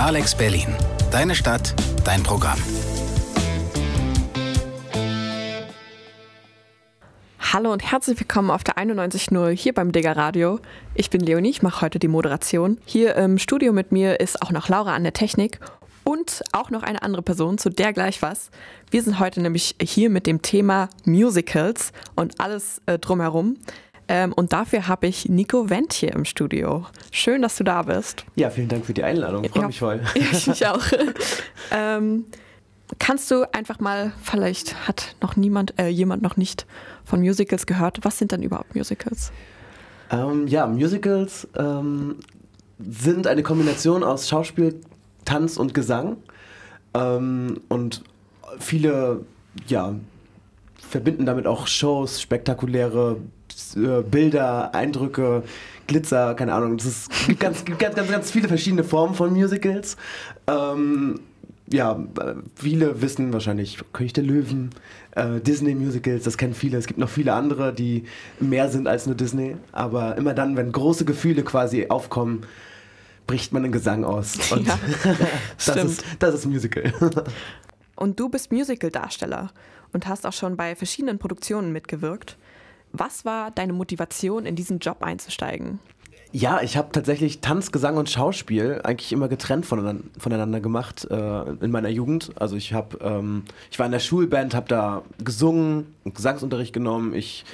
Alex Berlin. Deine Stadt, dein Programm. Hallo und herzlich willkommen auf der 91.0 hier beim Digger Radio. Ich bin Leonie, ich mache heute die Moderation. Hier im Studio mit mir ist auch noch Laura an der Technik und auch noch eine andere Person, zu der gleich was. Wir sind heute nämlich hier mit dem Thema Musicals und alles äh, drumherum. Ähm, und dafür habe ich Nico Wendt hier im Studio. Schön, dass du da bist. Ja, vielen Dank für die Einladung. Freue ja, mich voll. Ich mich auch. ähm, kannst du einfach mal, vielleicht hat noch niemand, äh, jemand noch nicht von Musicals gehört. Was sind denn überhaupt Musicals? Ähm, ja, Musicals ähm, sind eine Kombination aus Schauspiel, Tanz und Gesang. Ähm, und viele, ja, verbinden damit auch Shows, spektakuläre äh, Bilder, Eindrücke, Glitzer, keine Ahnung. Es gibt ganz, ganz, ganz, ganz viele verschiedene Formen von Musicals. Ähm, ja, viele wissen wahrscheinlich König der Löwen, äh, Disney-Musicals, das kennen viele. Es gibt noch viele andere, die mehr sind als nur Disney. Aber immer dann, wenn große Gefühle quasi aufkommen, bricht man einen Gesang aus. Und ja, das, ist, das ist Musical. Und du bist Musical-Darsteller und hast auch schon bei verschiedenen Produktionen mitgewirkt. Was war deine Motivation, in diesen Job einzusteigen? Ja, ich habe tatsächlich Tanz, Gesang und Schauspiel eigentlich immer getrennt voneinander, gemacht äh, in meiner Jugend. Also ich habe, ähm, ich war in der Schulband, habe da gesungen, Gesangsunterricht genommen. Ich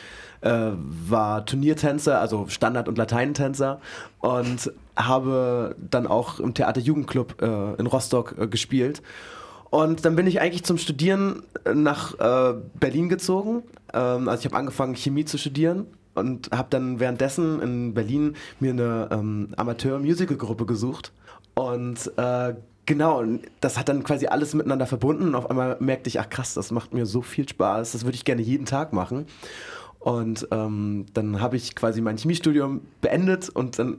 äh, war Turniertänzer, also Standard- und Lateinentänzer und habe dann auch im Theater Jugendclub äh, in Rostock äh, gespielt. Und dann bin ich eigentlich zum Studieren nach äh, Berlin gezogen. Ähm, also ich habe angefangen, Chemie zu studieren und habe dann währenddessen in Berlin mir eine ähm, Amateur-Musical-Gruppe gesucht. Und äh, genau, das hat dann quasi alles miteinander verbunden. Und auf einmal merkte ich, ach krass, das macht mir so viel Spaß, das würde ich gerne jeden Tag machen. Und ähm, dann habe ich quasi mein Chemiestudium beendet und dann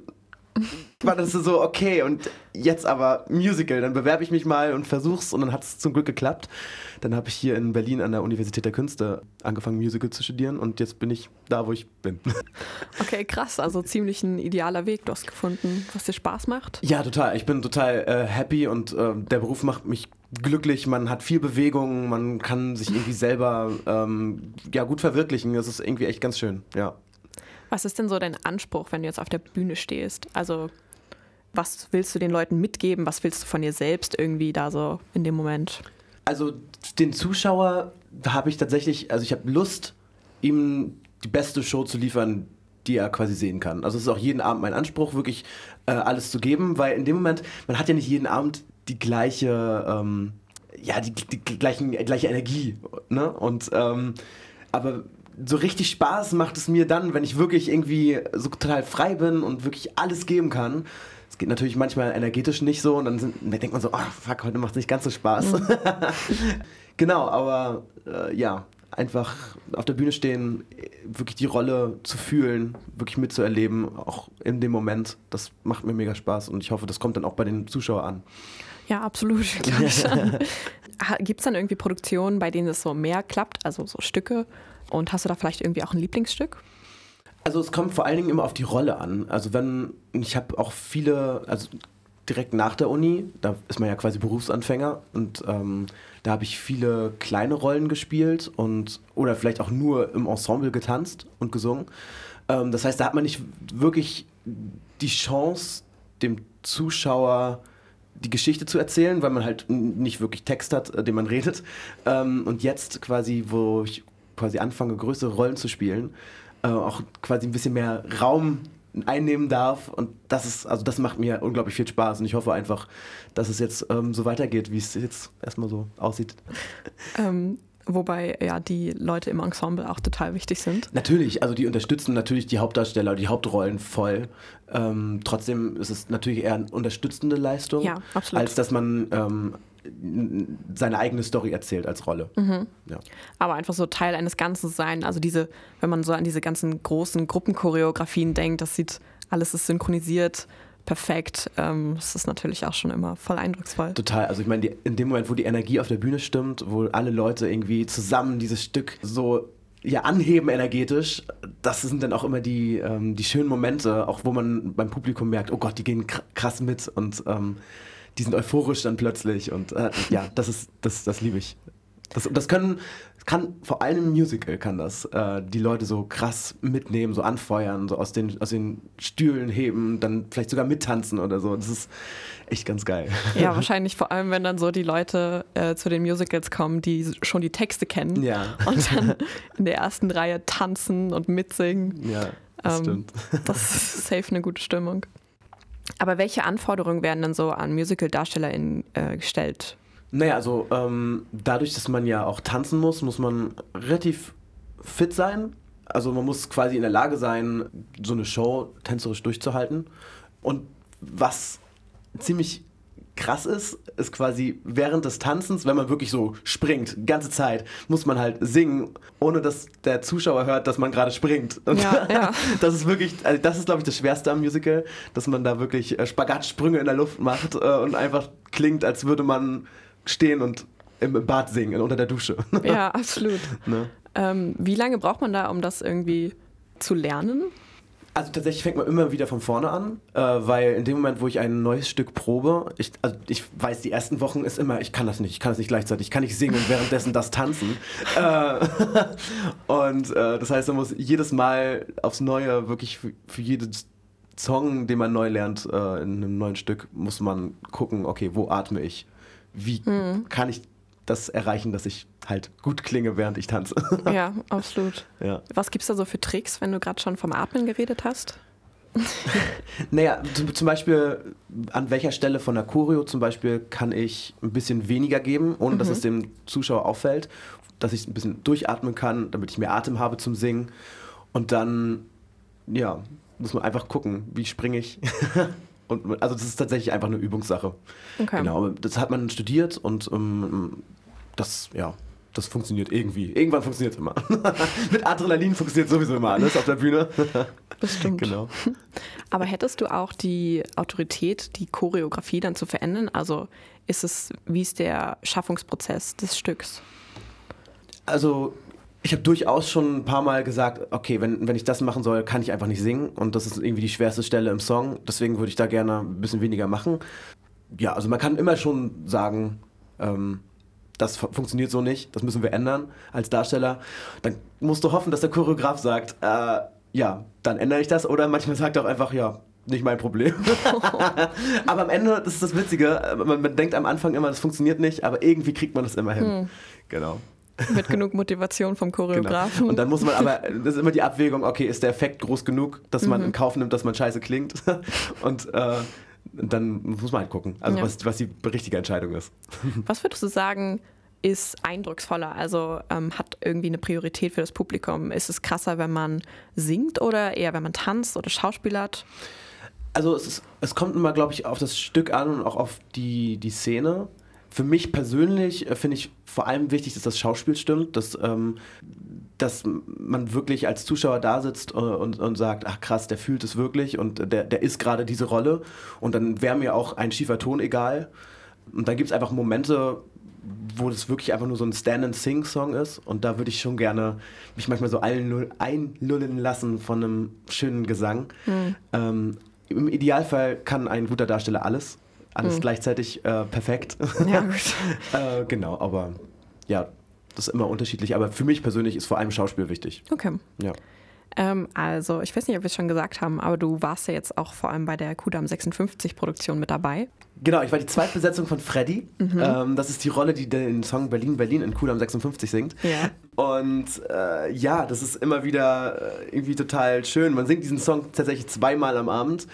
war das so, okay, und jetzt aber Musical, dann bewerbe ich mich mal und versuch's und dann hat es zum Glück geklappt. Dann habe ich hier in Berlin an der Universität der Künste angefangen, Musical zu studieren und jetzt bin ich da, wo ich bin. Okay, krass, also ziemlich ein idealer Weg, du hast gefunden, was dir Spaß macht. Ja, total. Ich bin total äh, happy und äh, der Beruf macht mich glücklich, man hat viel Bewegung, man kann sich irgendwie selber ähm, ja, gut verwirklichen. Das ist irgendwie echt ganz schön, ja. Was ist denn so dein Anspruch, wenn du jetzt auf der Bühne stehst? Also, was willst du den Leuten mitgeben? Was willst du von dir selbst irgendwie da so in dem Moment? Also, den Zuschauer habe ich tatsächlich, also ich habe Lust, ihm die beste Show zu liefern, die er quasi sehen kann. Also es ist auch jeden Abend mein Anspruch, wirklich äh, alles zu geben, weil in dem Moment, man hat ja nicht jeden Abend die gleiche, ähm, ja, die, die, die gleichen, gleiche Energie, ne? Und ähm, aber so richtig Spaß macht es mir dann, wenn ich wirklich irgendwie so total frei bin und wirklich alles geben kann. Es geht natürlich manchmal energetisch nicht so und dann, sind, dann denkt man so, oh fuck, heute macht es nicht ganz so Spaß. Mhm. genau, aber äh, ja, einfach auf der Bühne stehen, wirklich die Rolle zu fühlen, wirklich mitzuerleben, auch in dem Moment, das macht mir mega Spaß und ich hoffe, das kommt dann auch bei den Zuschauern an. Ja, absolut. Gibt es dann irgendwie Produktionen, bei denen es so mehr klappt, also so Stücke, und hast du da vielleicht irgendwie auch ein Lieblingsstück? Also es kommt vor allen Dingen immer auf die Rolle an. Also wenn, ich habe auch viele, also direkt nach der Uni, da ist man ja quasi Berufsanfänger und ähm, da habe ich viele kleine Rollen gespielt und oder vielleicht auch nur im Ensemble getanzt und gesungen. Ähm, das heißt, da hat man nicht wirklich die Chance, dem Zuschauer die Geschichte zu erzählen, weil man halt nicht wirklich Text hat, äh, den man redet. Ähm, und jetzt quasi, wo ich quasi anfange, größere Rollen zu spielen, äh, auch quasi ein bisschen mehr Raum einnehmen darf. Und das ist, also das macht mir unglaublich viel Spaß. Und ich hoffe einfach, dass es jetzt ähm, so weitergeht, wie es jetzt erstmal so aussieht. Ähm, wobei ja die Leute im Ensemble auch total wichtig sind. Natürlich, also die unterstützen natürlich die Hauptdarsteller, die Hauptrollen voll. Ähm, trotzdem ist es natürlich eher eine unterstützende Leistung, ja, als dass man ähm, seine eigene Story erzählt als Rolle. Mhm. Ja. Aber einfach so Teil eines Ganzen sein. Also diese, wenn man so an diese ganzen großen Gruppenchoreografien denkt, das sieht, alles ist synchronisiert, perfekt. Ähm, das ist natürlich auch schon immer voll eindrucksvoll. Total. Also ich meine, in dem Moment, wo die Energie auf der Bühne stimmt, wo alle Leute irgendwie zusammen dieses Stück so ja, anheben energetisch, das sind dann auch immer die, ähm, die schönen Momente, auch wo man beim Publikum merkt, oh Gott, die gehen krass mit und ähm, die sind euphorisch dann plötzlich und äh, ja, das ist, das, das liebe ich. Das, das können, kann vor allem im Musical kann das äh, die Leute so krass mitnehmen, so anfeuern, so aus den, aus den Stühlen heben, dann vielleicht sogar mittanzen oder so. Das ist echt ganz geil. Ja, wahrscheinlich vor allem, wenn dann so die Leute äh, zu den Musicals kommen, die schon die Texte kennen Ja. und dann in der ersten Reihe tanzen und mitsingen. Ja, das Ähm, stimmt. Das ist safe eine gute Stimmung. Aber welche Anforderungen werden dann so an Musical-DarstellerInnen äh, gestellt? Naja, also ähm, dadurch, dass man ja auch tanzen muss, muss man relativ fit sein. Also man muss quasi in der Lage sein, so eine Show tänzerisch durchzuhalten. Und was ziemlich krass ist, ist quasi während des Tanzens, wenn man wirklich so springt, die ganze Zeit, muss man halt singen, ohne dass der Zuschauer hört, dass man gerade springt. Und Ja, ja. das ist wirklich, also das ist glaube ich das Schwerste am Musical, dass man da wirklich äh, Spagatsprünge in der Luft macht äh, und einfach klingt, als würde man stehen und im im Bad singen, unter der Dusche. Ja, absolut. ne? Ähm, wie lange braucht man da, um das irgendwie zu lernen? Also tatsächlich fängt man immer wieder von vorne an, äh, weil in dem Moment, wo ich ein neues Stück probe, ich, also ich weiß, die ersten Wochen ist immer, ich kann das nicht, ich kann das nicht gleichzeitig, ich kann nicht singen und währenddessen das tanzen. äh, und äh, das heißt, man muss jedes Mal aufs Neue wirklich für, für jeden Song, den man neu lernt, äh, in einem neuen Stück, muss man gucken, okay, wo atme ich? Wie kann ich das erreichen, dass ich halt gut klinge, während ich tanze? Ja, absolut. ja. Was gibt es da so für Tricks, wenn du gerade schon vom Atmen geredet hast? Naja, zum, zum Beispiel an welcher Stelle von der Choreo zum Beispiel kann ich ein bisschen weniger geben, ohne dass es dem Zuschauer auffällt, dass ich ein bisschen durchatmen kann, damit ich mehr Atem habe zum Singen. Und dann, ja, muss man einfach gucken, wie springe ich. Und, also das ist tatsächlich einfach eine Übungssache. Okay. Genau, das hat man studiert und ähm, das, ja, das funktioniert irgendwie. Irgendwann funktioniert es immer. Mit Adrenalin funktioniert sowieso immer alles auf der Bühne. Bestimmt. genau. Aber hättest du auch die Autorität, die Choreografie dann zu verändern? Also ist es, wie ist der Schaffungsprozess des Stücks? Also ich habe durchaus schon ein paar Mal gesagt, okay, wenn, wenn ich das machen soll, kann ich einfach nicht singen und das ist irgendwie die schwerste Stelle im Song, deswegen würde ich da gerne ein bisschen weniger machen. Ja, also man kann immer schon sagen, ähm, das fu- funktioniert so nicht, das müssen wir ändern als Darsteller. Dann musst du hoffen, dass der Choreograf sagt, äh, ja, dann ändere ich das oder manchmal sagt er auch einfach, ja, nicht mein Problem. aber am Ende, das ist das Witzige, äh, man, man denkt am Anfang immer, das funktioniert nicht, aber irgendwie kriegt man das immer hin. Genau. Mit genug Motivation vom Choreografen. Genau. Und dann muss man aber, das ist immer die Abwägung, okay, ist der Effekt groß genug, dass man in Kauf nimmt, dass man scheiße klingt? Und äh, dann muss man halt gucken, also Ja. was, was die richtige Entscheidung ist. Was würdest du sagen, ist eindrucksvoller? Also ähm, hat irgendwie eine Priorität für das Publikum? Ist es krasser, wenn man singt oder eher, wenn man tanzt oder schauspielert? Also es, ist, es kommt immer, glaube ich, auf das Stück an und auch auf die, die Szene. Für mich persönlich äh, finde ich vor allem wichtig, dass das Schauspiel stimmt, dass, ähm, dass man wirklich als Zuschauer da sitzt äh, und, und sagt, ach krass, der fühlt es wirklich und der, der ist gerade diese Rolle und dann wäre mir auch ein schiefer Ton egal. Und dann gibt es einfach Momente, wo das wirklich einfach nur so ein Stand-and-Sing-Song ist und da würde ich schon gerne mich manchmal so einlull- einlullen lassen von einem schönen Gesang. Ähm, Im Idealfall kann ein guter Darsteller alles, alles gleichzeitig äh, perfekt. Ja, gut. äh, genau, aber ja, das ist immer unterschiedlich. Aber für mich persönlich ist vor allem Schauspiel wichtig. Okay. Ja. Ähm, also, ich weiß nicht, ob wir es schon gesagt haben, aber du warst ja jetzt auch vor allem bei der Kudam 56 Produktion mit dabei. Genau, ich war die Zweitbesetzung von Freddy. Ähm, das ist die Rolle, die den Song Berlin, Berlin in Kudam 56 singt. Ja. Und äh, ja, das ist immer wieder äh, irgendwie total schön. Man singt diesen Song tatsächlich zweimal am Abend.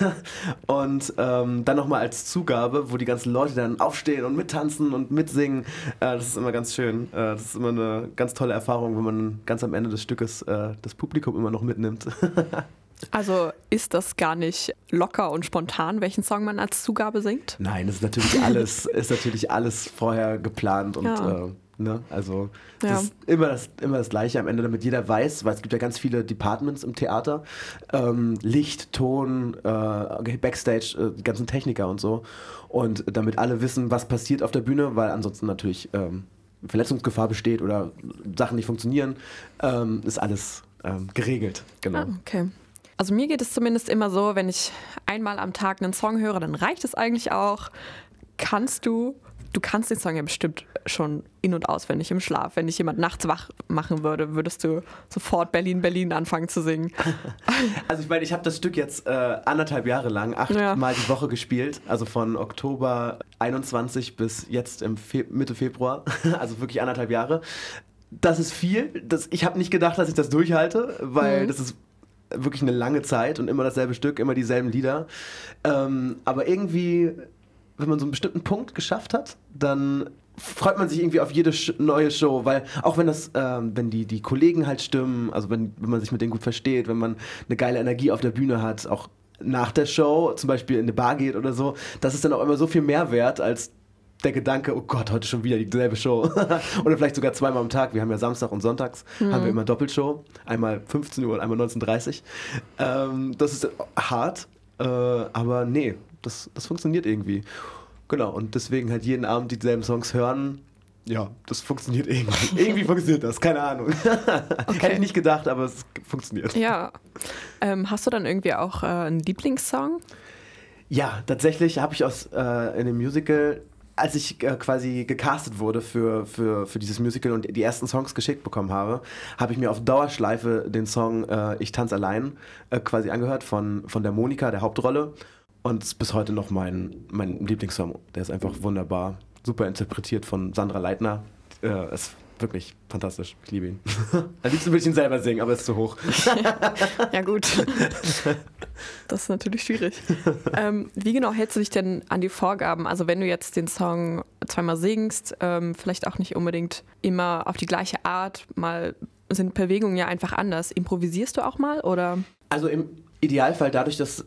und ähm, dann nochmal als Zugabe, wo die ganzen Leute dann aufstehen und mittanzen und mitsingen. Äh, das ist immer ganz schön. Äh, das ist immer eine ganz tolle Erfahrung, wenn man ganz am Ende des Stückes äh, das Publikum immer noch mitnimmt. Also ist das gar nicht locker und spontan, welchen Song man als Zugabe singt? Nein, das ist natürlich alles, ist natürlich alles vorher geplant und Ja. äh, ne, also Ja. das ist immer das, immer das Gleiche am Ende, damit jeder weiß, weil es gibt ja ganz viele Departments im Theater, ähm, Licht, Ton, äh, Backstage, äh, die ganzen Techniker und so und damit alle wissen, was passiert auf der Bühne, weil ansonsten natürlich ähm, Verletzungsgefahr besteht oder Sachen nicht funktionieren, ähm, ist alles ähm, geregelt, genau. Ah, okay. Also mir geht es zumindest immer so, wenn ich einmal am Tag einen Song höre, dann reicht es eigentlich auch. Kannst du, du kannst den Song ja bestimmt schon in- und auswendig im Schlaf. Wenn dich jemand nachts wach machen würde, würdest du sofort Berlin, Berlin anfangen zu singen. Also ich meine, ich habe das Stück jetzt äh, anderthalb Jahre lang, achtmal ja. die Woche gespielt. Also von Oktober 21 bis jetzt im Fe Mitte Februar. Also wirklich anderthalb Jahre. Das ist viel. Das, ich habe nicht gedacht, dass ich das durchhalte, weil mhm. das ist wirklich eine lange Zeit und immer dasselbe Stück, immer dieselben Lieder. Ähm, aber irgendwie, wenn man so einen bestimmten Punkt geschafft hat, dann freut man sich irgendwie auf jede neue Show, weil auch wenn das, ähm, wenn die, die Kollegen halt stimmen, also wenn, wenn man sich mit denen gut versteht, wenn man eine geile Energie auf der Bühne hat, auch nach der Show zum Beispiel in eine Bar geht oder so, das ist dann auch immer so viel mehr wert als der Gedanke, oh Gott, heute schon wieder dieselbe Show. Oder vielleicht sogar zweimal am Tag. Wir haben ja Samstag und Sonntags, mhm. haben wir immer Doppelshow. Einmal 15 Uhr und einmal 19.30 Uhr. Ähm, das ist hart, äh, aber nee, das, das funktioniert irgendwie. Genau, und deswegen halt jeden Abend dieselben Songs hören. Ja, das funktioniert irgendwie. irgendwie funktioniert das, keine Ahnung. Okay. Hätte ich nicht gedacht, aber es funktioniert. Ja. Ähm, hast du dann irgendwie auch äh, einen Lieblingssong? Ja, tatsächlich habe ich aus äh, in dem Musical als ich äh, quasi gecastet wurde für, für, für dieses Musical und die ersten Songs geschickt bekommen habe, habe ich mir auf Dauerschleife den Song äh, Ich tanze allein äh, quasi angehört von, von der Monika, der Hauptrolle. Und ist bis heute noch mein, mein Lieblingssong. Der ist einfach wunderbar. Super interpretiert von Sandra Leitner. Äh, ist wirklich fantastisch. Ich liebe ihn. Am liebsten würde ich ihn selber singen, aber es ist zu hoch. ja, gut. Das ist natürlich schwierig. ähm, wie genau hältst du dich denn an die Vorgaben? Also, wenn du jetzt den Song zweimal singst, ähm, vielleicht auch nicht unbedingt immer auf die gleiche Art, mal sind Bewegungen ja einfach anders. Improvisierst du auch mal oder? Also im Idealfall dadurch, dass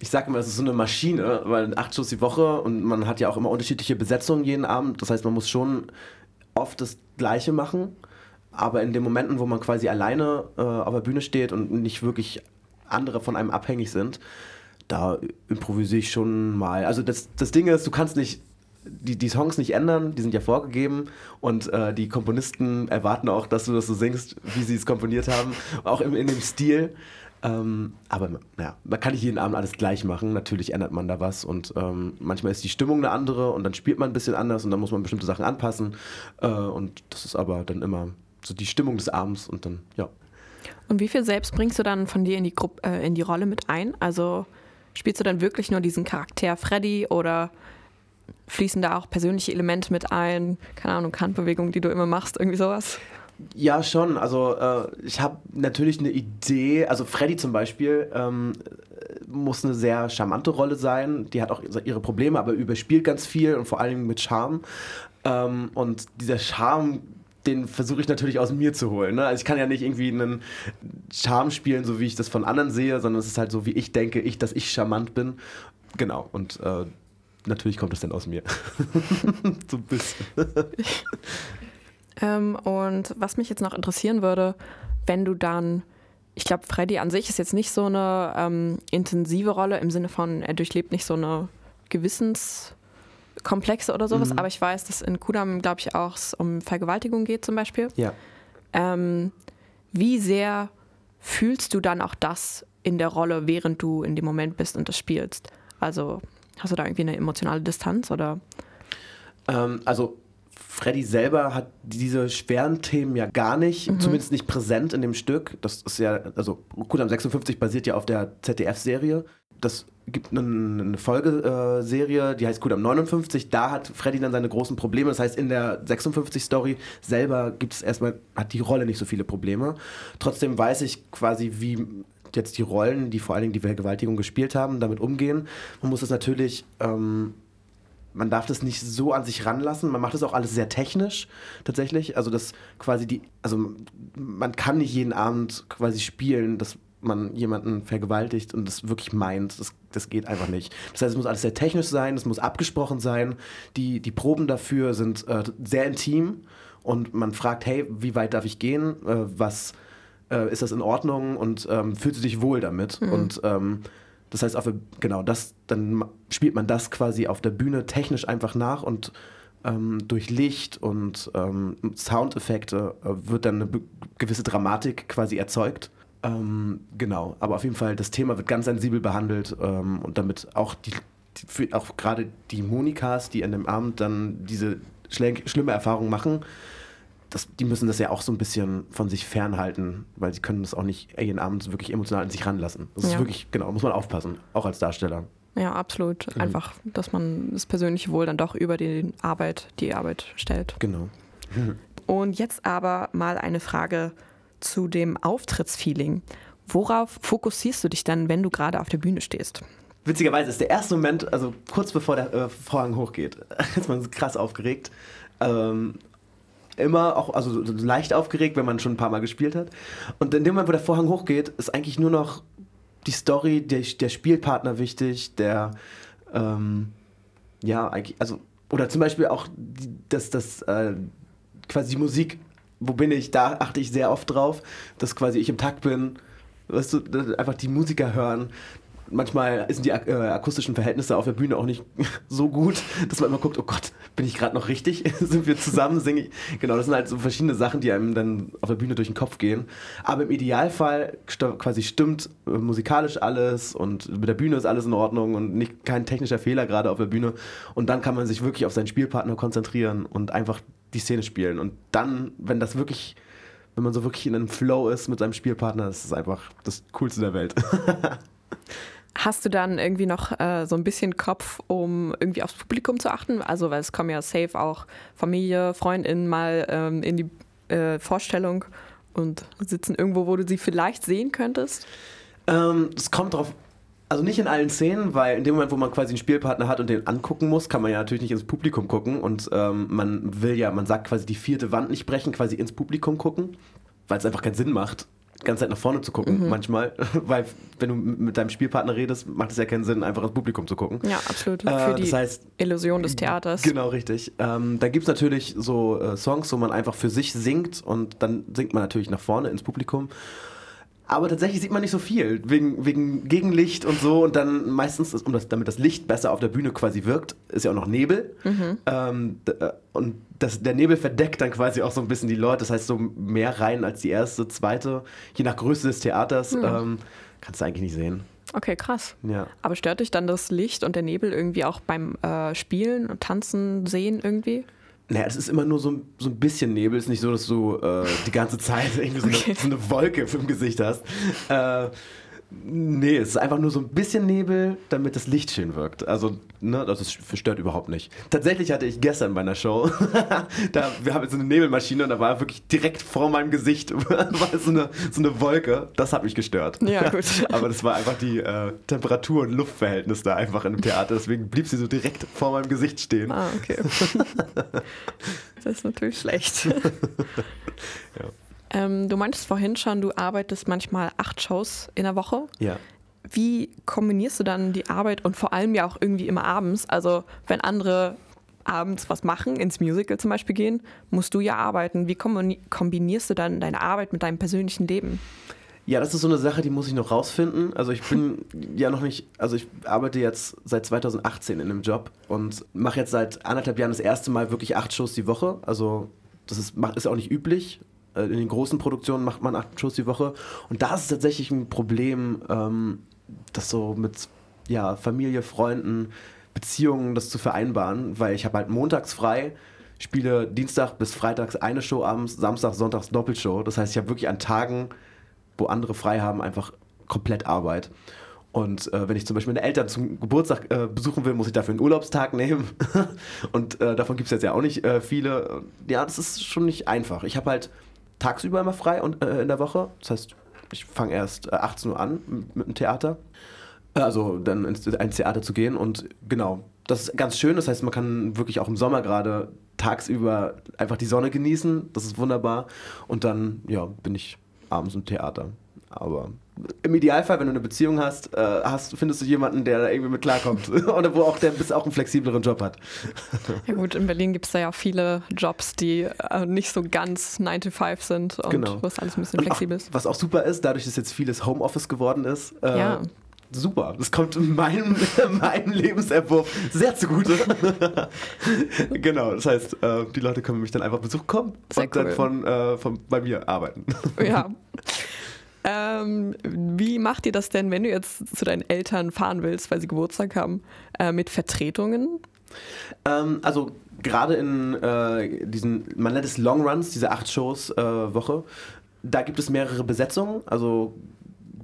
ich sage immer, das ist so eine Maschine, weil acht Shows die Woche und man hat ja auch immer unterschiedliche Besetzungen jeden Abend. Das heißt, man muss schon oft das Gleiche machen. Aber in den Momenten, wo man quasi alleine äh, auf der Bühne steht und nicht wirklich andere von einem abhängig sind, da improvisiere ich schon mal. Also das, das Ding ist, du kannst nicht die, die Songs nicht ändern, die sind ja vorgegeben und äh, die Komponisten erwarten auch, dass du das so singst, wie sie es komponiert haben, auch im, in dem Stil. Ähm, aber ja, man kann nicht jeden Abend alles gleich machen. Natürlich ändert man da was und ähm, manchmal ist die Stimmung eine andere und dann spielt man ein bisschen anders und dann muss man bestimmte Sachen anpassen. Äh, und das ist aber dann immer so die Stimmung des Abends und dann, ja. Und wie viel selbst bringst du dann von dir in die, Gruppe, äh, in die Rolle mit ein? Also spielst du dann wirklich nur diesen Charakter Freddy oder fließen da auch persönliche Elemente mit ein? Keine Ahnung, Handbewegungen, die du immer machst, irgendwie sowas? Ja, schon. Also äh, ich habe natürlich eine Idee. Also Freddy zum Beispiel ähm, muss eine sehr charmante Rolle sein. Die hat auch ihre Probleme, aber überspielt ganz viel und vor allem mit Charme. Ähm, und dieser Charme den versuche ich natürlich aus mir zu holen. Ne? Also ich kann ja nicht irgendwie einen Charme spielen, so wie ich das von anderen sehe, sondern es ist halt so, wie ich denke, ich, dass ich charmant bin. Genau. Und äh, natürlich kommt es dann aus mir. so ein bisschen. ähm, und was mich jetzt noch interessieren würde, wenn du dann ich glaube, Freddy an sich ist jetzt nicht so eine ähm, intensive Rolle im Sinne von, er durchlebt nicht so eine Gewissens- Komplexe oder sowas, mhm. aber ich weiß, dass in Kudam, glaube ich, auch um Vergewaltigung geht zum Beispiel. Ja. Ähm, wie sehr fühlst du dann auch das in der Rolle, während du in dem Moment bist und das spielst? Also hast du da irgendwie eine emotionale Distanz oder? Ähm, also Freddy selber hat diese schweren Themen ja gar nicht, mhm. zumindest nicht präsent in dem Stück. Das ist ja, also Kudam 56 basiert ja auf der ZDF-Serie das gibt eine, Folgeserie, die heißt Kudam 59. Da hat Freddy dann seine großen Probleme. Das heißt, in der 56-Story selber gibt es erstmal, hat die Rolle nicht so viele Probleme. Trotzdem weiß ich quasi, wie jetzt die Rollen, die vor allen Dingen die Vergewaltigung gespielt haben, damit umgehen. Man muss es natürlich. Ähm, man darf das nicht so an sich ranlassen. Man macht das auch alles sehr technisch tatsächlich. Also das quasi die, also man kann nicht jeden Abend quasi spielen. Das man jemanden vergewaltigt und das wirklich meint. Das, das geht einfach nicht. Das heißt, es muss alles sehr technisch sein, es muss abgesprochen sein. Die, die Proben dafür sind äh, sehr intim und man fragt, hey, wie weit darf ich gehen? Äh, was äh, ist das in Ordnung? Und ähm, fühlst du dich wohl damit? Mhm. Und ähm, das heißt, auf, genau, das, dann spielt man das quasi auf der Bühne technisch einfach nach und ähm, durch Licht und ähm, Soundeffekte äh, wird dann eine gewisse Dramatik quasi erzeugt. Ähm, genau, aber auf jeden Fall, das Thema wird ganz sensibel behandelt ähm, und damit auch die, die auch gerade die Monikas, die an dem Abend dann diese schlimme Erfahrung machen, das, die müssen das ja auch so ein bisschen von sich fernhalten, weil sie können das auch nicht jeden Abend wirklich emotional an sich ranlassen. Das ja. ist wirklich, genau, muss man aufpassen, auch als Darsteller. Ja, absolut. Mhm. Einfach, dass man das persönliche Wohl dann doch über die Arbeit, die Arbeit stellt. Genau. Mhm. Und jetzt aber mal eine Frage zu dem Auftrittsfeeling. Worauf fokussierst du dich dann, wenn du gerade auf der Bühne stehst? Witzigerweise ist der erste Moment, also kurz bevor der äh, Vorhang hochgeht, ist man krass aufgeregt. Ähm, immer auch, also leicht aufgeregt, wenn man schon ein paar Mal gespielt hat. Und in dem Moment, wo der Vorhang hochgeht, ist eigentlich nur noch die Story, der, der Spielpartner wichtig, der, ähm, ja, eigentlich, also, oder zum Beispiel auch die, das, das, äh, quasi die Musik, wo bin ich, da achte ich sehr oft drauf, dass quasi ich im Takt bin, weißt du, einfach die Musiker hören, manchmal sind die äh, akustischen Verhältnisse auf der Bühne auch nicht so gut, dass man immer guckt, oh Gott, bin ich gerade noch richtig? sind wir zusammen? Singe ich? Genau, das sind halt so verschiedene Sachen, die einem dann auf der Bühne durch den Kopf gehen. Aber im Idealfall st quasi stimmt äh, musikalisch alles und mit der Bühne ist alles in Ordnung und nicht kein technischer Fehler gerade auf der Bühne. Und dann kann man sich wirklich auf seinen Spielpartner konzentrieren und einfach die Szene spielen. Und dann, wenn das wirklich wenn man so wirklich in einem Flow ist mit seinem Spielpartner, das ist einfach das Coolste der Welt. Hast du dann irgendwie noch äh, so ein bisschen Kopf, um irgendwie aufs Publikum zu achten? Also, weil es kommen ja safe auch Familie, FreundInnen mal ähm, in die äh, Vorstellung und sitzen irgendwo, wo du sie vielleicht sehen könntest? Ähm, es kommt drauf also nicht in allen Szenen, weil in dem Moment, wo man quasi einen Spielpartner hat und den angucken muss, kann man ja natürlich nicht ins Publikum gucken und ähm, man will ja, man sagt quasi die vierte Wand nicht brechen, quasi ins Publikum gucken, weil es einfach keinen Sinn macht die ganze Zeit nach vorne zu gucken, mhm. manchmal. Weil, wenn du mit deinem Spielpartner redest, macht es ja keinen Sinn, einfach ins Publikum zu gucken. Ja, absolut. Äh, Für die das heißt, Illusion des Theaters. Genau, richtig. Ähm, da gibt es natürlich so äh, Songs, wo man einfach für sich singt und dann singt man natürlich nach vorne ins Publikum. Aber tatsächlich sieht man nicht so viel, wegen, wegen Gegenlicht und so. Und dann meistens, ist, um das, damit das Licht besser auf der Bühne quasi wirkt, ist ja auch noch Nebel. Mhm. Ähm, äh, und das, der Nebel verdeckt dann quasi auch so ein bisschen die Leute. Das heißt, so mehr rein als die erste, zweite, je nach Größe des Theaters, mhm. ähm, kannst du eigentlich nicht sehen. Okay, krass. Ja. Aber stört dich dann das Licht und der Nebel irgendwie auch beim äh, Spielen und Tanzen, Sehen irgendwie? Naja, es ist immer nur so, so ein bisschen Nebel. Es ist nicht so, dass du äh, die ganze Zeit irgendwie so, okay. eine, so, eine, Wolke im Gesicht hast. Äh, Nee, es ist einfach nur so ein bisschen Nebel, damit das Licht schön wirkt. Also, ne, das stört überhaupt nicht. Tatsächlich hatte ich gestern bei einer Show, da, wir haben jetzt so eine Nebelmaschine und da war wirklich direkt vor meinem Gesicht so eine, so eine Wolke. Das hat mich gestört. Ja, gut. Aber das war einfach die äh, Temperatur- und Luftverhältnis da einfach in dem Theater. Deswegen blieb sie so direkt vor meinem Gesicht stehen. Ah, okay. das ist natürlich schlecht. ja. Ähm, du meintest vorhin schon, du arbeitest manchmal acht Shows in der Woche. Ja. Wie kombinierst du dann die Arbeit und vor allem ja auch irgendwie immer abends? Also wenn andere abends was machen, ins Musical zum Beispiel gehen, musst du ja arbeiten. Wie kombinierst du dann deine Arbeit mit deinem persönlichen Leben? Ja, das ist so eine Sache, die muss ich noch rausfinden. Also ich bin ja noch nicht, also ich arbeite jetzt seit 2018 in einem Job und mache jetzt seit anderthalb Jahren das erste Mal wirklich acht Shows die Woche. Also das ist, ist auch nicht üblich. Äh, in den großen Produktionen macht man acht Shows die Woche. Und da ist es tatsächlich ein Problem, ähm, das so mit ja, Familie, Freunden, Beziehungen, das zu vereinbaren, weil ich habe halt montags frei, spiele Dienstag bis Freitags eine Show abends, Samstag, Sonntags Doppelshow. Das heißt, ich habe wirklich an Tagen, wo andere frei haben, einfach komplett Arbeit. Und äh, wenn ich zum Beispiel meine Eltern zum Geburtstag äh, besuchen will, muss ich dafür einen Urlaubstag nehmen. und äh, davon gibt es jetzt ja auch nicht äh, viele. Ja, das ist schon nicht einfach. Ich habe halt tagsüber immer frei und, äh, in der Woche. Das heißt, ich fange erst 18 Uhr an mit, mit dem Theater. Äh, also dann ins, ins Theater zu gehen. Und genau, das ist ganz schön. Das heißt, man kann wirklich auch im Sommer gerade tagsüber einfach die Sonne genießen. Das ist wunderbar. Und dann, ja, bin ich abends im Theater. Aber im Idealfall, wenn du eine Beziehung hast, äh, hast findest du jemanden, der da irgendwie mit klarkommt. Oder wo auch der bis auch einen flexibleren Job hat. Ja gut, in Berlin gibt es da ja viele Jobs, die äh, nicht so ganz 9 to 5 sind und genau. wo es alles ein bisschen flexibel ist. Was auch super ist, dadurch, dass jetzt vieles Homeoffice geworden ist, äh, ja. super. Das kommt meinem, meinem Lebensentwurf sehr zugute. genau, das heißt, die Leute können mich dann einfach besuchen kommen sehr und cool. dann von, von bei mir arbeiten. Ja. Ähm, wie macht ihr das denn, wenn du jetzt zu deinen Eltern fahren willst, weil sie Geburtstag haben, äh, mit Vertretungen? Ähm, also gerade in äh, diesen, man nennt es Long Runs, diese acht Shows äh, Woche, da gibt es mehrere Besetzungen. Also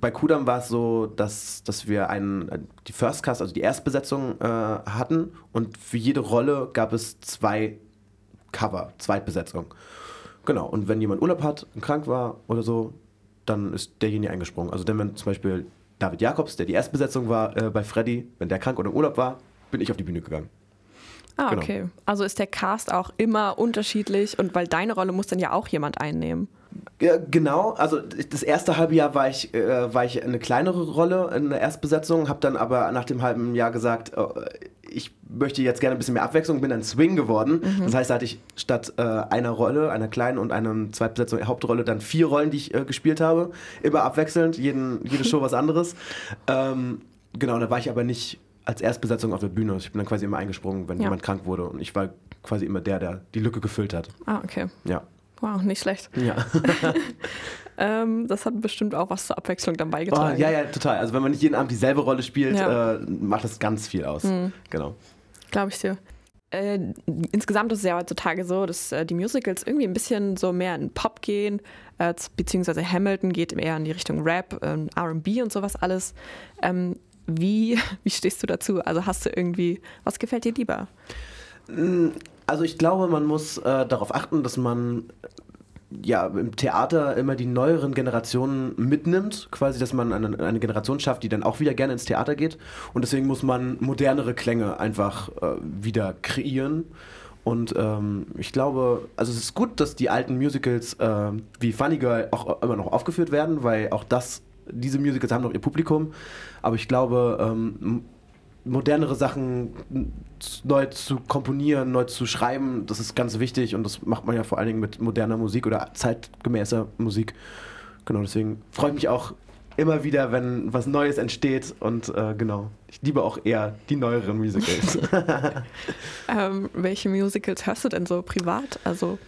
bei Kudam war es so, dass, dass wir einen, die First Cast, also die Erstbesetzung äh, hatten und für jede Rolle gab es zwei Cover, Zweitbesetzung. Genau, und wenn jemand Urlaub hat und krank war oder so, dann ist derjenige eingesprungen. Also wenn man zum Beispiel David Jakobs, der die Erstbesetzung war äh, bei Freddy, wenn der krank oder im Urlaub war, bin ich auf die Bühne gegangen. Ah, Genau. okay. Also ist der Cast auch immer unterschiedlich und weil deine Rolle muss dann ja auch jemand einnehmen. Ja, genau, also das erste halbe Jahr war ich, äh, war ich eine kleinere Rolle in der Erstbesetzung, habe dann aber nach dem halben Jahr gesagt, äh, ich möchte jetzt gerne ein bisschen mehr Abwechslung, bin dann Swing geworden. Das heißt, da hatte ich statt äh, einer Rolle, einer kleinen und einer Zweitbesetzung, Hauptrolle, dann vier Rollen, die ich äh, gespielt habe, immer abwechselnd, jeden, jede Show was anderes. Ähm, genau, da war ich aber nicht als Erstbesetzung auf der Bühne. Ich bin dann quasi immer eingesprungen, wenn Ja. jemand krank wurde und ich war quasi immer der, der die Lücke gefüllt hat. Ah, okay. Ja. Wow, nicht schlecht. Ja. Ähm, das hat bestimmt auch was zur Abwechslung dann Oh, beigetragen. ja, ja, total. Also wenn man nicht jeden Abend dieselbe Rolle spielt, Ja. äh, macht das ganz viel aus. Genau. Glaube ich dir. Äh, insgesamt ist es ja heutzutage so, dass äh, die Musicals irgendwie ein bisschen so mehr in Pop gehen, äh, beziehungsweise Hamilton geht eher in die Richtung Rap, ähm, RB und sowas alles. Ähm, wie, wie stehst du dazu? Also hast du irgendwie, was gefällt dir lieber? Also ich glaube, man muss äh, darauf achten, dass man ja im Theater immer die neueren Generationen mitnimmt, quasi, dass man eine, eine Generation schafft, die dann auch wieder gerne ins Theater geht. Und deswegen muss man modernere Klänge einfach äh, wieder kreieren. Und ähm, ich glaube, also es ist gut, dass die alten Musicals äh, wie Funny Girl auch immer noch aufgeführt werden, weil auch das, diese Musicals haben noch ihr Publikum. Aber ich glaube, ähm, modernere Sachen neu zu komponieren, neu zu schreiben, das ist ganz wichtig und das macht man ja vor allen Dingen mit moderner Musik oder zeitgemäßer Musik. Genau, deswegen freue ich mich auch immer wieder, wenn was Neues entsteht und äh, genau, ich liebe auch eher die neueren Musicals. Ähm, welche Musicals hörst du denn so privat? Also,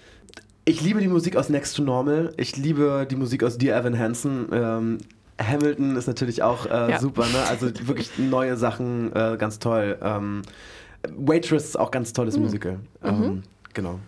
Ich liebe die Musik aus Next to Normal. Ich liebe die Musik aus Dear Evan Hansen. Ähm, Hamilton ist natürlich auch äh, Ja. super, ne? Also wirklich neue Sachen, äh, ganz toll. Ähm, Waitress ist auch ganz tolles Musical. Ähm, genau.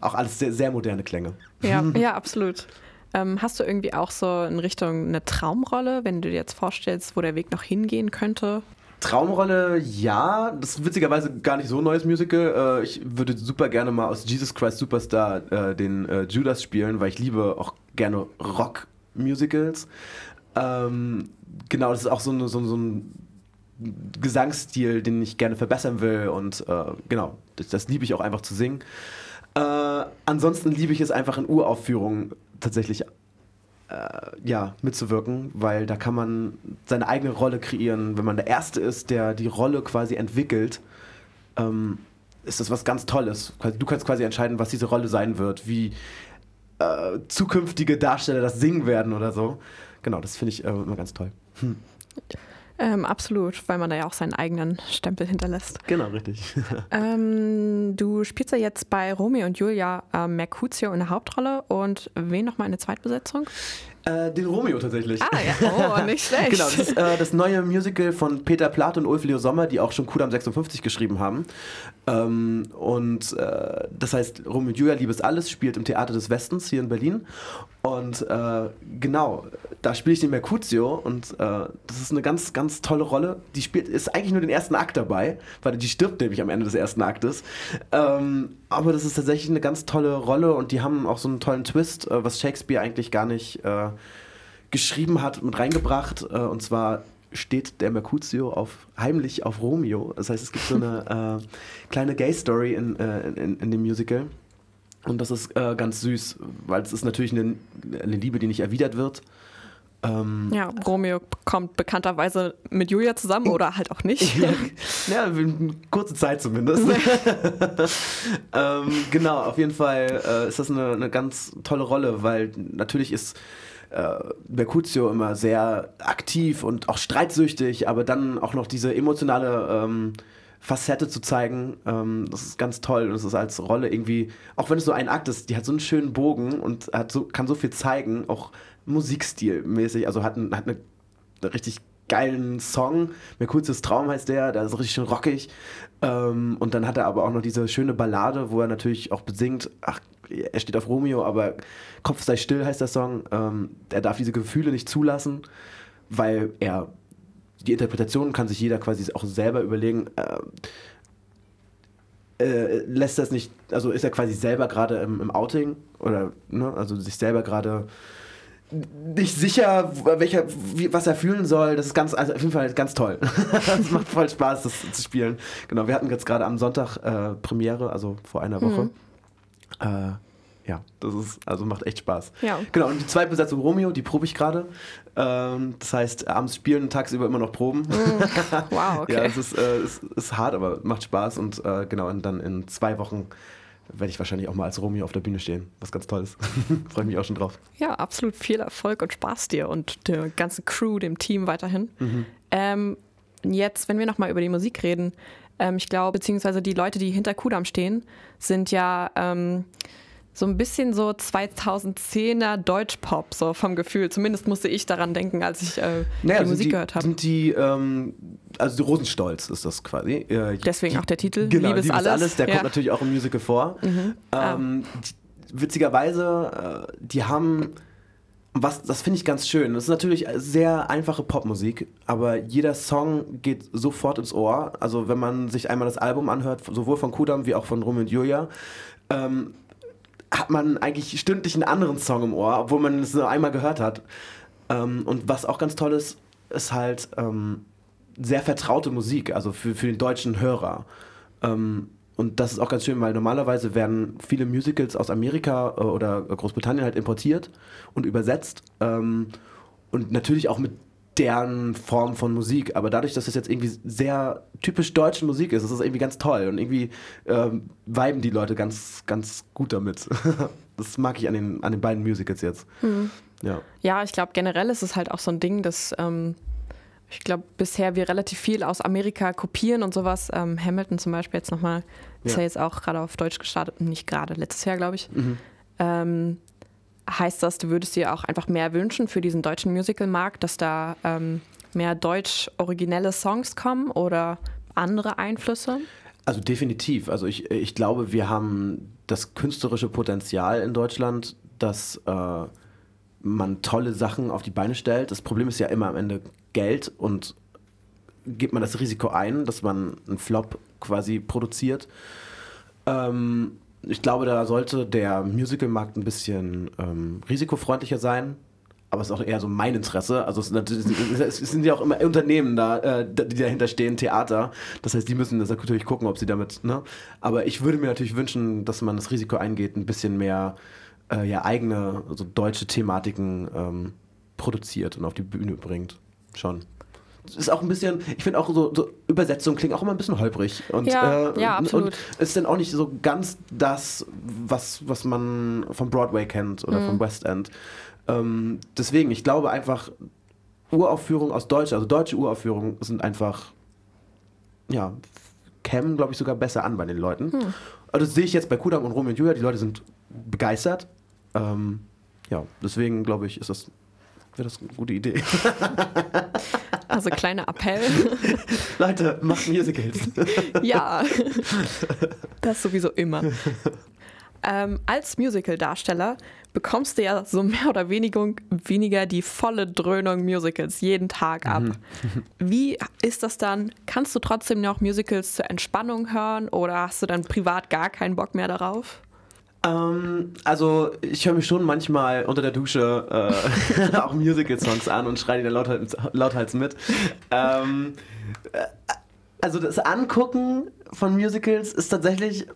Auch alles sehr, sehr moderne Klänge. ja, ja, absolut. Ähm, hast du irgendwie auch so in Richtung eine Traumrolle, wenn du dir jetzt vorstellst, wo der Weg noch hingehen könnte? Traumrolle, ja. Das ist witzigerweise gar nicht so ein neues Musical. Äh, ich würde super gerne mal aus Jesus Christ Superstar äh, den äh, Judas spielen, weil ich liebe auch gerne Rock-Musicals. Ähm, genau, das ist auch so, eine, so, so ein Gesangsstil, den ich gerne verbessern will. Und äh, genau, das, das liebe ich auch einfach zu singen. Äh, ansonsten liebe ich es einfach in Uraufführungen tatsächlich äh, ja, mitzuwirken, weil da kann man seine eigene Rolle kreieren. Wenn man der Erste ist, der die Rolle quasi entwickelt, ähm, ist das was ganz Tolles. Du kannst quasi entscheiden, was diese Rolle sein wird, wie äh, zukünftige Darsteller das singen werden oder so. Genau, das finde ich äh, immer ganz toll. Ähm, absolut, weil man da ja auch seinen eigenen Stempel hinterlässt. Genau, richtig. Ähm, du spielst ja jetzt bei Romeo und Julia äh, Mercutio in der Hauptrolle und wen nochmal in der Zweitbesetzung? Äh, den Romeo tatsächlich. Ah ja, oh, nicht schlecht. Genau, das ist äh, das neue Musical von Peter Plath und Ulf Leo Sommer, die auch schon Kudam 56 geschrieben haben. Ähm, und äh, das heißt, Romeo und Julia, Liebes Alles, spielt im Theater des Westens hier in Berlin. Und äh, genau, da spiele ich den Mercutio und äh, das ist eine ganz, ganz tolle Rolle. Die spielt, ist eigentlich nur den ersten Akt dabei, weil die stirbt nämlich am Ende des ersten Aktes. Ähm, aber das ist tatsächlich eine ganz tolle Rolle und die haben auch so einen tollen Twist, äh, was Shakespeare eigentlich gar nicht äh, geschrieben hat, mit reingebracht. Äh, und zwar steht der Mercutio auf, heimlich auf Romeo. Das heißt, es gibt so eine äh, kleine Gay-Story in, äh, in, in dem Musical. Und das ist äh, ganz süß, weil es ist natürlich eine, eine Liebe, die nicht erwidert wird. Ähm, Ja, Romeo kommt bekannterweise mit Julia zusammen oder halt auch nicht. ja, kurze Zeit zumindest. ähm, genau, auf jeden Fall äh, ist das eine, eine ganz tolle Rolle, weil natürlich ist äh, Mercutio immer sehr aktiv und auch streitsüchtig, aber dann auch noch diese emotionale ähm, Facette zu zeigen. Ähm, das ist ganz toll. Und es ist als Rolle irgendwie, auch wenn es so ein Akt ist, die hat so einen schönen Bogen und hat so, kann so viel zeigen, auch musikstilmäßig. Also hat, ein, hat eine, eine richtig geilen Song. Mir coolstes Traum heißt der, der ist richtig schön rockig. Ähm, und dann hat er aber auch noch diese schöne Ballade, wo er natürlich auch besingt, ach, er steht auf Romeo, aber Kopf sei still heißt der Song. Ähm, er darf diese Gefühle nicht zulassen, weil er die Interpretation kann sich jeder quasi auch selber überlegen. Äh, äh, lässt das nicht, also ist er quasi selber gerade im, im, Outing oder ne, also sich selber gerade nicht sicher, welcher, wie, was er fühlen soll. Das ist ganz, also auf jeden Fall ganz toll. das macht voll Spaß, das zu spielen. Genau, wir hatten jetzt gerade am Sonntag äh, Premiere, also vor einer Woche. Mhm. Äh, ja, das ist, also macht echt Spaß. Ja. Genau, und die zweite Besetzung Romeo, die probe ich gerade. Ähm, das heißt, abends spielen, tagsüber immer noch proben. Mm. Wow, okay. ja, es ist, äh, es ist hart, aber macht Spaß und äh, genau, und dann in zwei Wochen werde ich wahrscheinlich auch mal als Romeo auf der Bühne stehen, was ganz toll ist. Freue mich auch schon drauf. Ja, absolut viel Erfolg und Spaß dir und der ganzen Crew, dem Team weiterhin. Mhm. Ähm, jetzt, wenn wir nochmal über die Musik reden, ähm, ich glaube, beziehungsweise die Leute, die hinter Kudam stehen, sind ja ähm, so ein bisschen so 2010er Deutschpop, so vom Gefühl. Zumindest musste ich daran denken, als ich äh, naja, die Musik die, gehört habe. Sind die, ähm, also die Rosenstolz ist das quasi. Äh, Deswegen die, auch der Titel, genau, Liebes, Liebes alles. alles. Der ja. kommt natürlich auch im Musical vor. Mhm. Ähm, ah. die, witzigerweise, äh, die haben was, das finde ich ganz schön. Das ist natürlich sehr einfache Popmusik, aber jeder Song geht sofort ins Ohr. Also wenn man sich einmal das Album anhört, sowohl von Kudam wie auch von Romeo und Julia, ähm, hat man eigentlich stündlich einen anderen Song im Ohr, obwohl man es nur einmal gehört hat. Ähm, und was auch ganz toll ist, ist halt ähm, sehr vertraute Musik, also für, für den deutschen Hörer. Ähm, und das ist auch ganz schön, weil normalerweise werden viele Musicals aus Amerika äh, oder Großbritannien halt importiert und übersetzt. Ähm, und natürlich auch mit deren Form von Musik. Aber dadurch, dass es jetzt irgendwie sehr typisch deutsche Musik ist, ist es irgendwie ganz toll und irgendwie ähm, viben die Leute ganz, ganz gut damit. das mag ich an den, an den beiden Musicals jetzt. Mhm. Ja. ja, ich glaube, generell ist es halt auch so ein Ding, dass ähm, ich glaube, bisher wir relativ viel aus Amerika kopieren und sowas. Ähm, Hamilton zum Beispiel jetzt nochmal, ist ja. ja jetzt auch gerade auf Deutsch gestartet, nicht gerade, letztes Jahr, glaube ich. Mhm. Ähm, heißt das, du würdest dir auch einfach mehr wünschen für diesen deutschen Musical-Markt, dass da ähm, mehr deutsch originelle Songs kommen oder andere Einflüsse? Also definitiv. Also ich, ich glaube, wir haben das künstlerische Potenzial in Deutschland, dass äh, man tolle Sachen auf die Beine stellt. Das Problem ist ja immer am Ende Geld und gibt man das Risiko ein, dass man einen Flop quasi produziert. Ähm, ich glaube, da sollte der Musicalmarkt ein bisschen ähm, risikofreundlicher sein. Aber es ist auch eher so mein Interesse. Also es, es sind ja auch immer Unternehmen da, äh, die dahinter stehen, Theater. Das heißt, die müssen das natürlich gucken, ob sie damit. Ne? Aber ich würde mir natürlich wünschen, dass man das Risiko eingeht, ein bisschen mehr äh, ja, eigene, also deutsche Thematiken ähm, produziert und auf die Bühne bringt. Schon ist auch ein bisschen, ich finde auch so, so Übersetzungen klingen auch immer ein bisschen holprig. Und, ja, äh, ja, absolut. Und ist dann auch nicht so ganz das, was, was man vom Broadway kennt oder mhm. vom West End. Ähm, deswegen, ich glaube einfach, Uraufführungen aus Deutsch, also deutsche Uraufführungen sind einfach, ja, kämen, glaube ich, sogar besser an bei den Leuten. Mhm. Also das sehe ich jetzt bei Kudam und Romeo und Julia, die Leute sind begeistert. Ähm, ja, deswegen glaube ich, ist das wäre das eine gute Idee. Also kleiner Appell. Leute, macht Musicals. ja, das sowieso immer. Ähm, als Musical-Darsteller bekommst du ja so mehr oder weniger, weniger die volle Dröhnung Musicals jeden Tag ab. Mhm. Wie ist das dann? Kannst du trotzdem noch Musicals zur Entspannung hören oder hast du dann privat gar keinen Bock mehr darauf? Ähm, also ich höre mir schon manchmal unter der Dusche äh, auch Musical-Songs an und schreie die dann lauthals, lauthals mit. Ähm, äh, also das Angucken von Musicals ist tatsächlich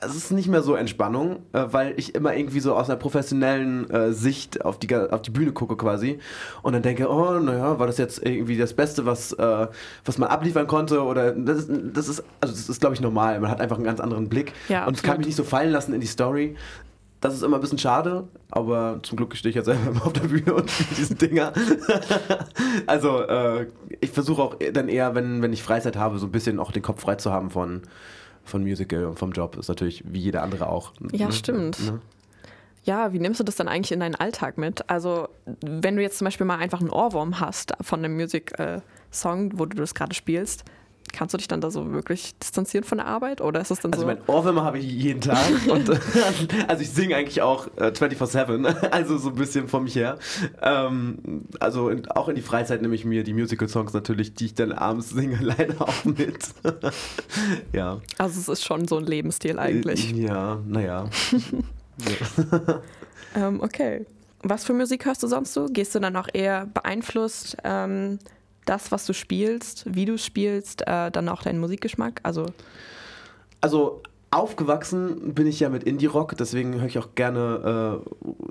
es ist nicht mehr so Entspannung, äh, weil ich immer irgendwie so aus einer professionellen äh, Sicht auf die, auf die Bühne gucke quasi und dann denke, oh, naja, war das jetzt irgendwie das Beste, was, äh, was man abliefern konnte oder das ist, das ist also das ist glaube ich normal, man hat einfach einen ganz anderen Blick ja, und es kann mich nicht so fallen lassen in die Story. das ist immer ein bisschen schade, aber zum Glück stehe ich ja selber immer auf der Bühne und spiele diese Dinger. also äh, ich versuche auch dann eher, wenn, wenn ich Freizeit habe, so ein bisschen auch den Kopf frei zu haben von, von Musical und vom Job. Ist natürlich wie jeder andere auch. Ja, ne? stimmt. Ne? Ja, wie nimmst du das dann eigentlich in deinen Alltag mit? Also, wenn du jetzt zum Beispiel mal einfach einen Ohrwurm hast von einem Music-Song, wo du das gerade spielst, kannst du dich dann da so wirklich distanzieren von der Arbeit? Oder ist es dann Also so? mein Ohrwürmer habe ich jeden Tag. und, also ich singe eigentlich auch äh, 24-7, also so ein bisschen vor mich her. Ähm, also in, auch in die Freizeit nehme ich mir die Musical-Songs natürlich, die ich dann abends singe, leider auch mit. ja. also, es ist schon so ein Lebensstil eigentlich. Ja, naja. Ähm, okay. Was für Musik hörst du sonst so? Gehst du dann auch eher beeinflusst ähm, das, was du spielst, wie du spielst, äh, dann auch deinen Musikgeschmack? Also, Also aufgewachsen bin ich ja mit Indie-Rock, deswegen höre ich auch gerne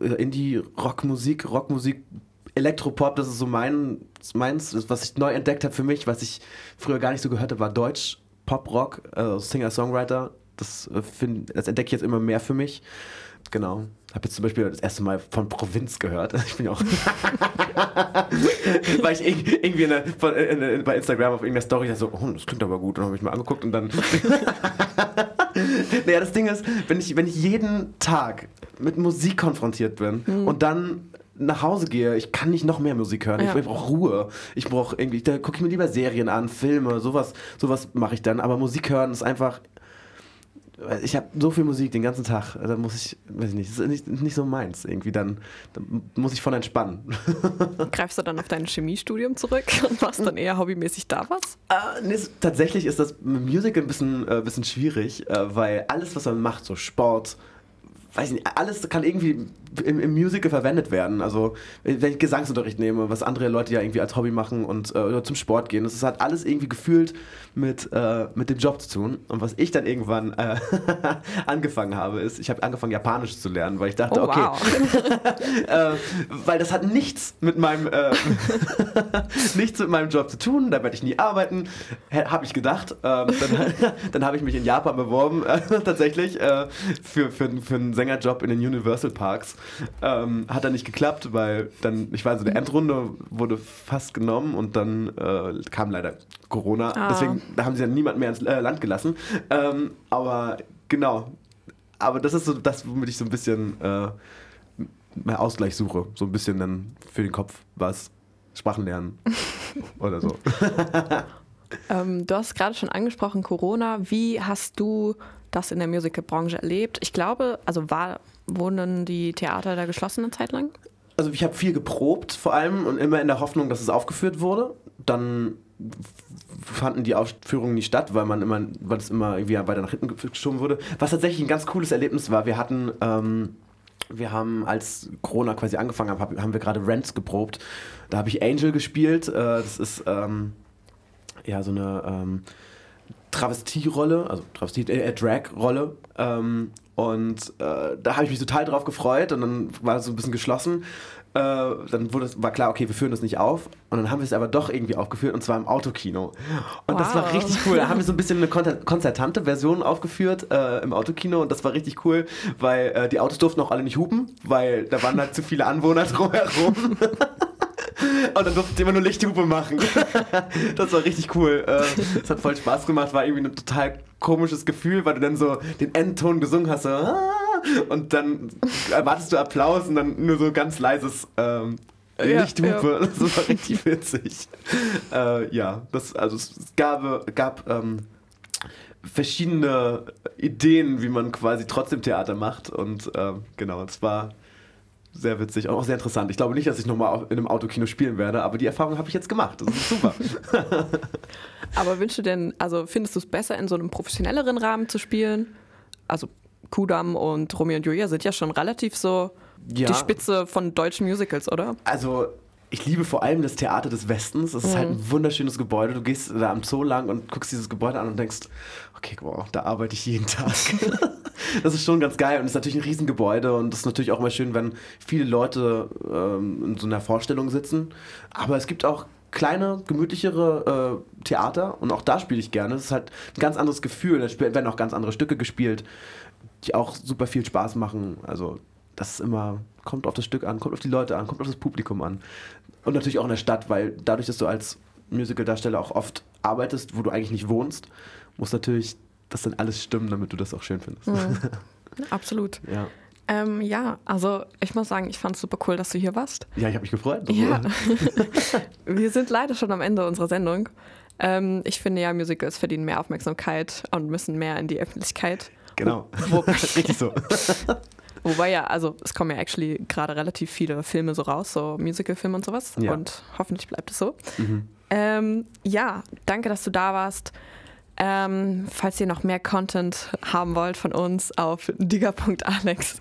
äh, Indie-Rock-Musik, Rockmusik, Elektropop, das ist so mein, meins, was ich neu entdeckt habe für mich, was ich früher gar nicht so gehört habe, war Deutsch, Pop-Rock, äh, Singer-Songwriter. Das, äh, das entdecke ich jetzt immer mehr für mich. Genau. Habe jetzt zum Beispiel das erste Mal von Provinz gehört. Ich bin ja auch. Weil ich irg- irgendwie in der, von, in, in, bei Instagram auf irgendeiner Story so, oh, das klingt aber gut. Und dann habe ich mal angeguckt und dann. naja, das Ding ist, wenn ich, wenn ich jeden Tag mit Musik konfrontiert bin und dann nach Hause gehe, ich kann nicht noch mehr Musik hören. Ja. Ich, ich brauche Ruhe. Ich brauche irgendwie, da gucke ich mir lieber Serien an, Filme, sowas, sowas mache ich dann. Aber Musik hören ist einfach. Ich habe so viel Musik den ganzen Tag, da muss ich, weiß ich nicht, das ist nicht, nicht so meins irgendwie. Dann, dann muss ich von entspannen. greifst du dann auf dein Chemiestudium zurück und machst dann eher hobbymäßig da was? Äh, nee, tatsächlich ist das mit Musical ein bisschen, äh, bisschen schwierig, äh, weil alles, was man macht, so Sport, weiß ich nicht, alles kann irgendwie im, im Musical verwendet werden. Also, wenn ich Gesangsunterricht nehme, was andere Leute ja irgendwie als Hobby machen und äh, oder zum Sport gehen, das halt alles irgendwie gefühlt mit, äh, mit dem Job zu tun. Und was ich dann irgendwann äh, angefangen habe, ist, ich habe angefangen, Japanisch zu lernen, weil ich dachte, Oh, okay, wow. äh, weil das hat nichts mit meinem äh, nichts mit meinem Job zu tun. Da werde ich nie arbeiten, habe ich gedacht. Ähm, dann dann habe ich mich in Japan beworben, tatsächlich äh, für, für, für einen Sängerjob in den Universal Parks. Ähm, hat dann nicht geklappt, weil dann ich war so Endrunde wurde fast genommen und dann äh, kam leider Corona. Ah. Deswegen da haben sie dann niemand mehr ins äh, Land gelassen. Ähm, aber genau. Aber das ist so das, womit ich so ein bisschen äh, mehr Ausgleich suche. So ein bisschen dann für den Kopf was. Sprachen lernen oder so. Ähm, du hast gerade schon angesprochen, Corona. Wie hast du das in der Musicalbranche erlebt? Ich glaube, also war, wurden die Theater da geschlossen eine Zeit lang? Also ich habe viel geprobt vor allem und immer in der Hoffnung, dass es aufgeführt wurde. Dann fanden die Aufführungen nicht statt, weil man immer, weil es immer irgendwie weiter nach hinten geschoben wurde. Was tatsächlich ein ganz cooles Erlebnis war. Wir hatten, ähm, wir haben, als Corona quasi angefangen hat, hab- haben wir gerade Rents geprobt. Da habe ich Angel gespielt. Äh, das ist ähm, ja so eine ähm, Travestie-Rolle, also Travestie, äh, Drag-Rolle. Ähm, und äh, da habe ich mich total drauf gefreut und dann war es so ein bisschen geschlossen. Äh, dann wurde es, war klar, okay, wir führen das nicht auf. Und dann haben wir es aber doch irgendwie aufgeführt und zwar im Autokino. Und das war Wow. richtig cool. Da haben wir so ein bisschen eine konzer konzertante Version aufgeführt äh, im Autokino und das war richtig cool, weil äh, die Autos durften auch alle nicht hupen, weil da waren halt zu viele Anwohner drumherum. Und dann durfte ich immer nur Lichthupe machen. Das war richtig cool. Es hat voll Spaß gemacht, war irgendwie ein total komisches Gefühl, weil du dann so den Endton gesungen hast. So, "Ah", und dann erwartest du Applaus und dann nur so ganz leises ähm, Ja, Lichthupe. Das war richtig witzig. Äh, ja, das, also es gab, gab ähm, verschiedene Ideen, wie man quasi trotzdem Theater macht. Und ähm, genau, es war sehr witzig und auch sehr interessant. Ich glaube nicht, dass ich nochmal in einem Autokino spielen werde, aber die Erfahrung habe ich jetzt gemacht. Das ist super. Aber wünschst du denn, also findest du es besser, in so einem professionelleren Rahmen zu spielen? Also Kudam und Romeo und Julia sind ja schon relativ so Ja. die Spitze von deutschen Musicals, oder? Also, ich liebe vor allem das Theater des Westens. Es ist halt ein wunderschönes Gebäude. Du gehst da am Zoo lang und guckst dieses Gebäude an und denkst, okay, wow, da arbeite ich jeden Tag. das ist schon ganz geil und es ist natürlich ein Riesengebäude und es ist natürlich auch immer schön, wenn viele Leute ähm, in so einer Vorstellung sitzen. Aber es gibt auch kleine, gemütlichere äh, Theater und auch da spiele ich gerne. Es ist halt ein ganz anderes Gefühl. Da werden auch ganz andere Stücke gespielt, die auch super viel Spaß machen. Also das ist immer, kommt auf das Stück an, kommt auf die Leute an, kommt auf das Publikum an. Und natürlich auch in der Stadt, weil dadurch, dass du als Musical-Darsteller auch oft arbeitest, wo du eigentlich nicht wohnst, muss natürlich das dann alles stimmen, damit du das auch schön findest. Mhm. Absolut. ja. Ähm, ja, also ich muss sagen, ich fand es super cool, dass du hier warst. Ja, ich habe mich gefreut. Ja. Wir sind leider schon am Ende unserer Sendung. Ähm, ich finde ja, Musicals verdienen mehr Aufmerksamkeit und müssen mehr in die Öffentlichkeit. Genau. Wo, Richtig so. Wobei ja, also es kommen ja actually gerade relativ viele Filme so raus, so Musical-Filme und sowas. Ja. Und hoffentlich bleibt es so. Mhm. Ähm, ja, danke, dass du da warst. Ähm, falls ihr noch mehr Content haben wollt von uns auf digger.alex,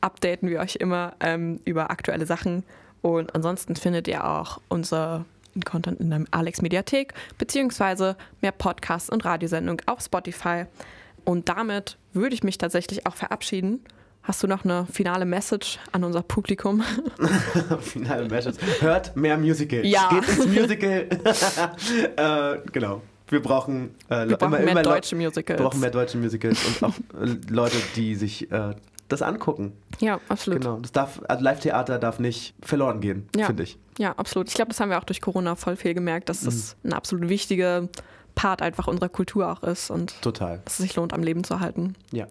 updaten wir euch immer ähm, über aktuelle Sachen. Und ansonsten findet ihr auch unser Content in der Alex Mediathek, beziehungsweise mehr Podcasts und Radiosendungen auf Spotify. Und damit würde ich mich tatsächlich auch verabschieden. Hast du noch eine finale Message an unser Publikum? Finale Message. Hört mehr Musicals. Ja. Geht ins Musical. äh, genau. Wir brauchen, äh, Wir brauchen immer, mehr immer deutsche Musicals. Wir brauchen mehr deutsche Musicals und auch äh, Leute, die sich äh, das angucken. Ja, absolut. Genau. Das darf, also Live-Theater darf nicht verloren gehen, Ja. finde ich. Ja, absolut. Ich glaube, das haben wir auch durch Corona voll viel gemerkt, dass das ein absolut wichtiger Part einfach unserer Kultur auch ist und Total. dass es sich lohnt, am Leben zu halten. Ja.